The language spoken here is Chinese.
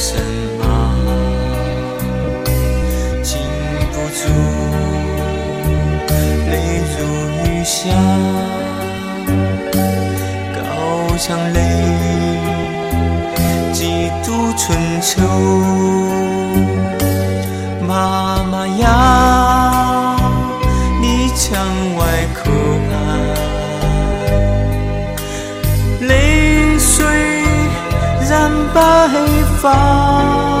什么？禁不住泪如雨下高墙内几度春秋妈妈呀你墙外哭黑发。